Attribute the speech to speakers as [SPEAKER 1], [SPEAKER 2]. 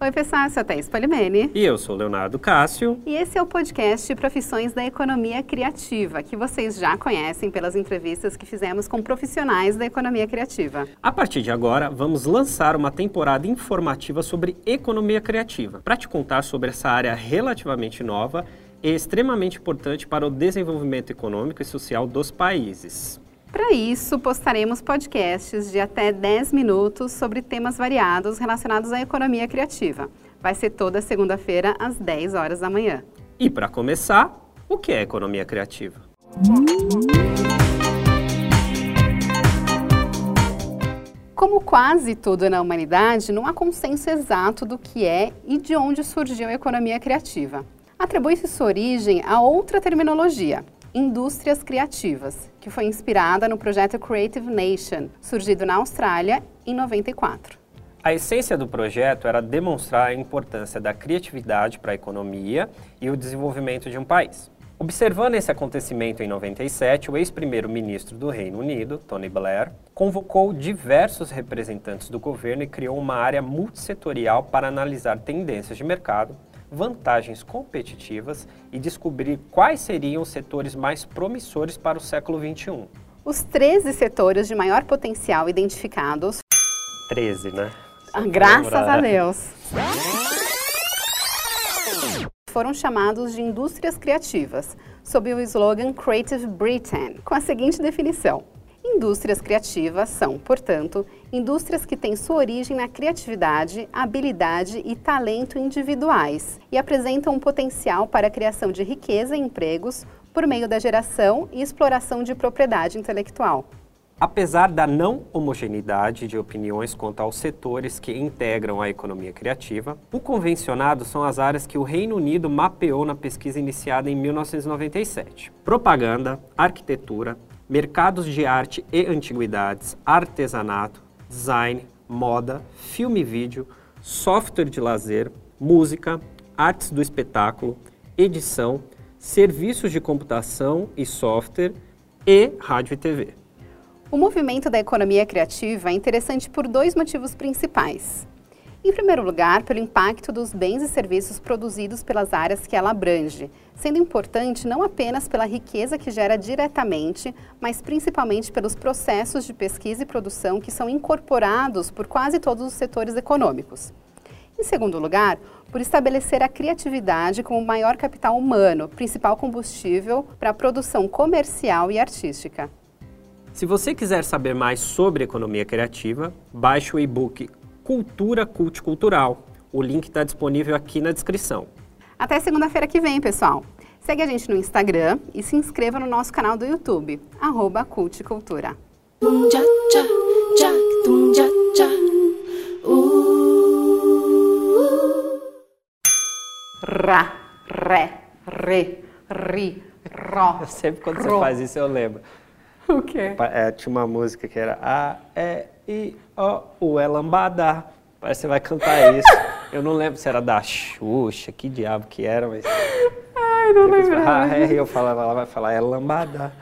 [SPEAKER 1] Oi, pessoal, eu sou a Thaís Polimene.
[SPEAKER 2] E eu sou o Leonardo Cássio.
[SPEAKER 1] E esse é o podcast Profissões da Economia Criativa, que vocês já conhecem pelas entrevistas que fizemos com profissionais da economia criativa.
[SPEAKER 2] A partir de agora, vamos lançar uma temporada informativa sobre economia criativa, para te contar sobre essa área relativamente nova e extremamente importante para o desenvolvimento econômico e social dos países.
[SPEAKER 1] Para isso, postaremos podcasts de até 10 minutos sobre temas variados relacionados à economia criativa. Vai ser toda segunda-feira, às 10 horas da manhã.
[SPEAKER 2] E para começar, o que é economia criativa?
[SPEAKER 1] Como quase tudo na humanidade, não há consenso exato do que é e de onde surgiu a economia criativa. Atribui-se sua origem a outra terminologia, indústrias criativas, que foi inspirada no projeto Creative Nation, surgido na Austrália em 94.
[SPEAKER 2] A essência do projeto era demonstrar a importância da criatividade para a economia e o desenvolvimento de um país. Observando esse acontecimento em 97, o ex-primeiro-ministro do Reino Unido, Tony Blair, convocou diversos representantes do governo e criou uma área multissetorial para analisar tendências de mercado, vantagens competitivas e descobrir quais seriam os setores mais promissores para o século XXI.
[SPEAKER 1] Os 13 setores de maior potencial identificados.
[SPEAKER 2] 13, né?
[SPEAKER 1] Ah, graças a Deus. Foram chamados de indústrias criativas, sob o slogan Creative Britain, com a seguinte definição: Indústrias criativas são, portanto, indústrias que têm sua origem na criatividade, habilidade e talento individuais e apresentam um potencial para a criação de riqueza e empregos por meio da geração e exploração de propriedade intelectual.
[SPEAKER 2] Apesar da não homogeneidade de opiniões quanto aos setores que integram a economia criativa, o convencionado são as áreas que o Reino Unido mapeou na pesquisa iniciada em 1997: propaganda, arquitetura, mercados de arte e antiguidades, artesanato, design, moda, filme e vídeo, software de lazer, música, artes do espetáculo, edição, serviços de computação e software e rádio e TV.
[SPEAKER 1] O movimento da economia criativa é interessante por dois motivos principais. Em primeiro lugar, pelo impacto dos bens e serviços produzidos pelas áreas que ela abrange, sendo importante não apenas pela riqueza que gera diretamente, mas principalmente pelos processos de pesquisa e produção que são incorporados por quase todos os setores econômicos. Em segundo lugar, por estabelecer a criatividade como maior capital humano, principal combustível para a produção comercial e artística.
[SPEAKER 2] Se você quiser saber mais sobre economia criativa, baixe o e-book Cultura Cult Cultural. O link está disponível aqui na descrição.
[SPEAKER 1] Até segunda-feira que vem, pessoal. Segue a gente no Instagram e se inscreva no nosso canal do YouTube, arroba Culticultura. Ra, ré, re, ri, ró.
[SPEAKER 2] Sempre quando ro. você faz isso eu lembro.
[SPEAKER 1] O quê?
[SPEAKER 2] É, tinha uma música que era A, E, I, O, U, é lambada. Parece que você vai cantar isso. Eu não lembro se era da Xuxa, que diabo que era, mas...
[SPEAKER 1] Ai, não lembro.
[SPEAKER 2] Ah, é, eu falava, ela vai falar, é lambada.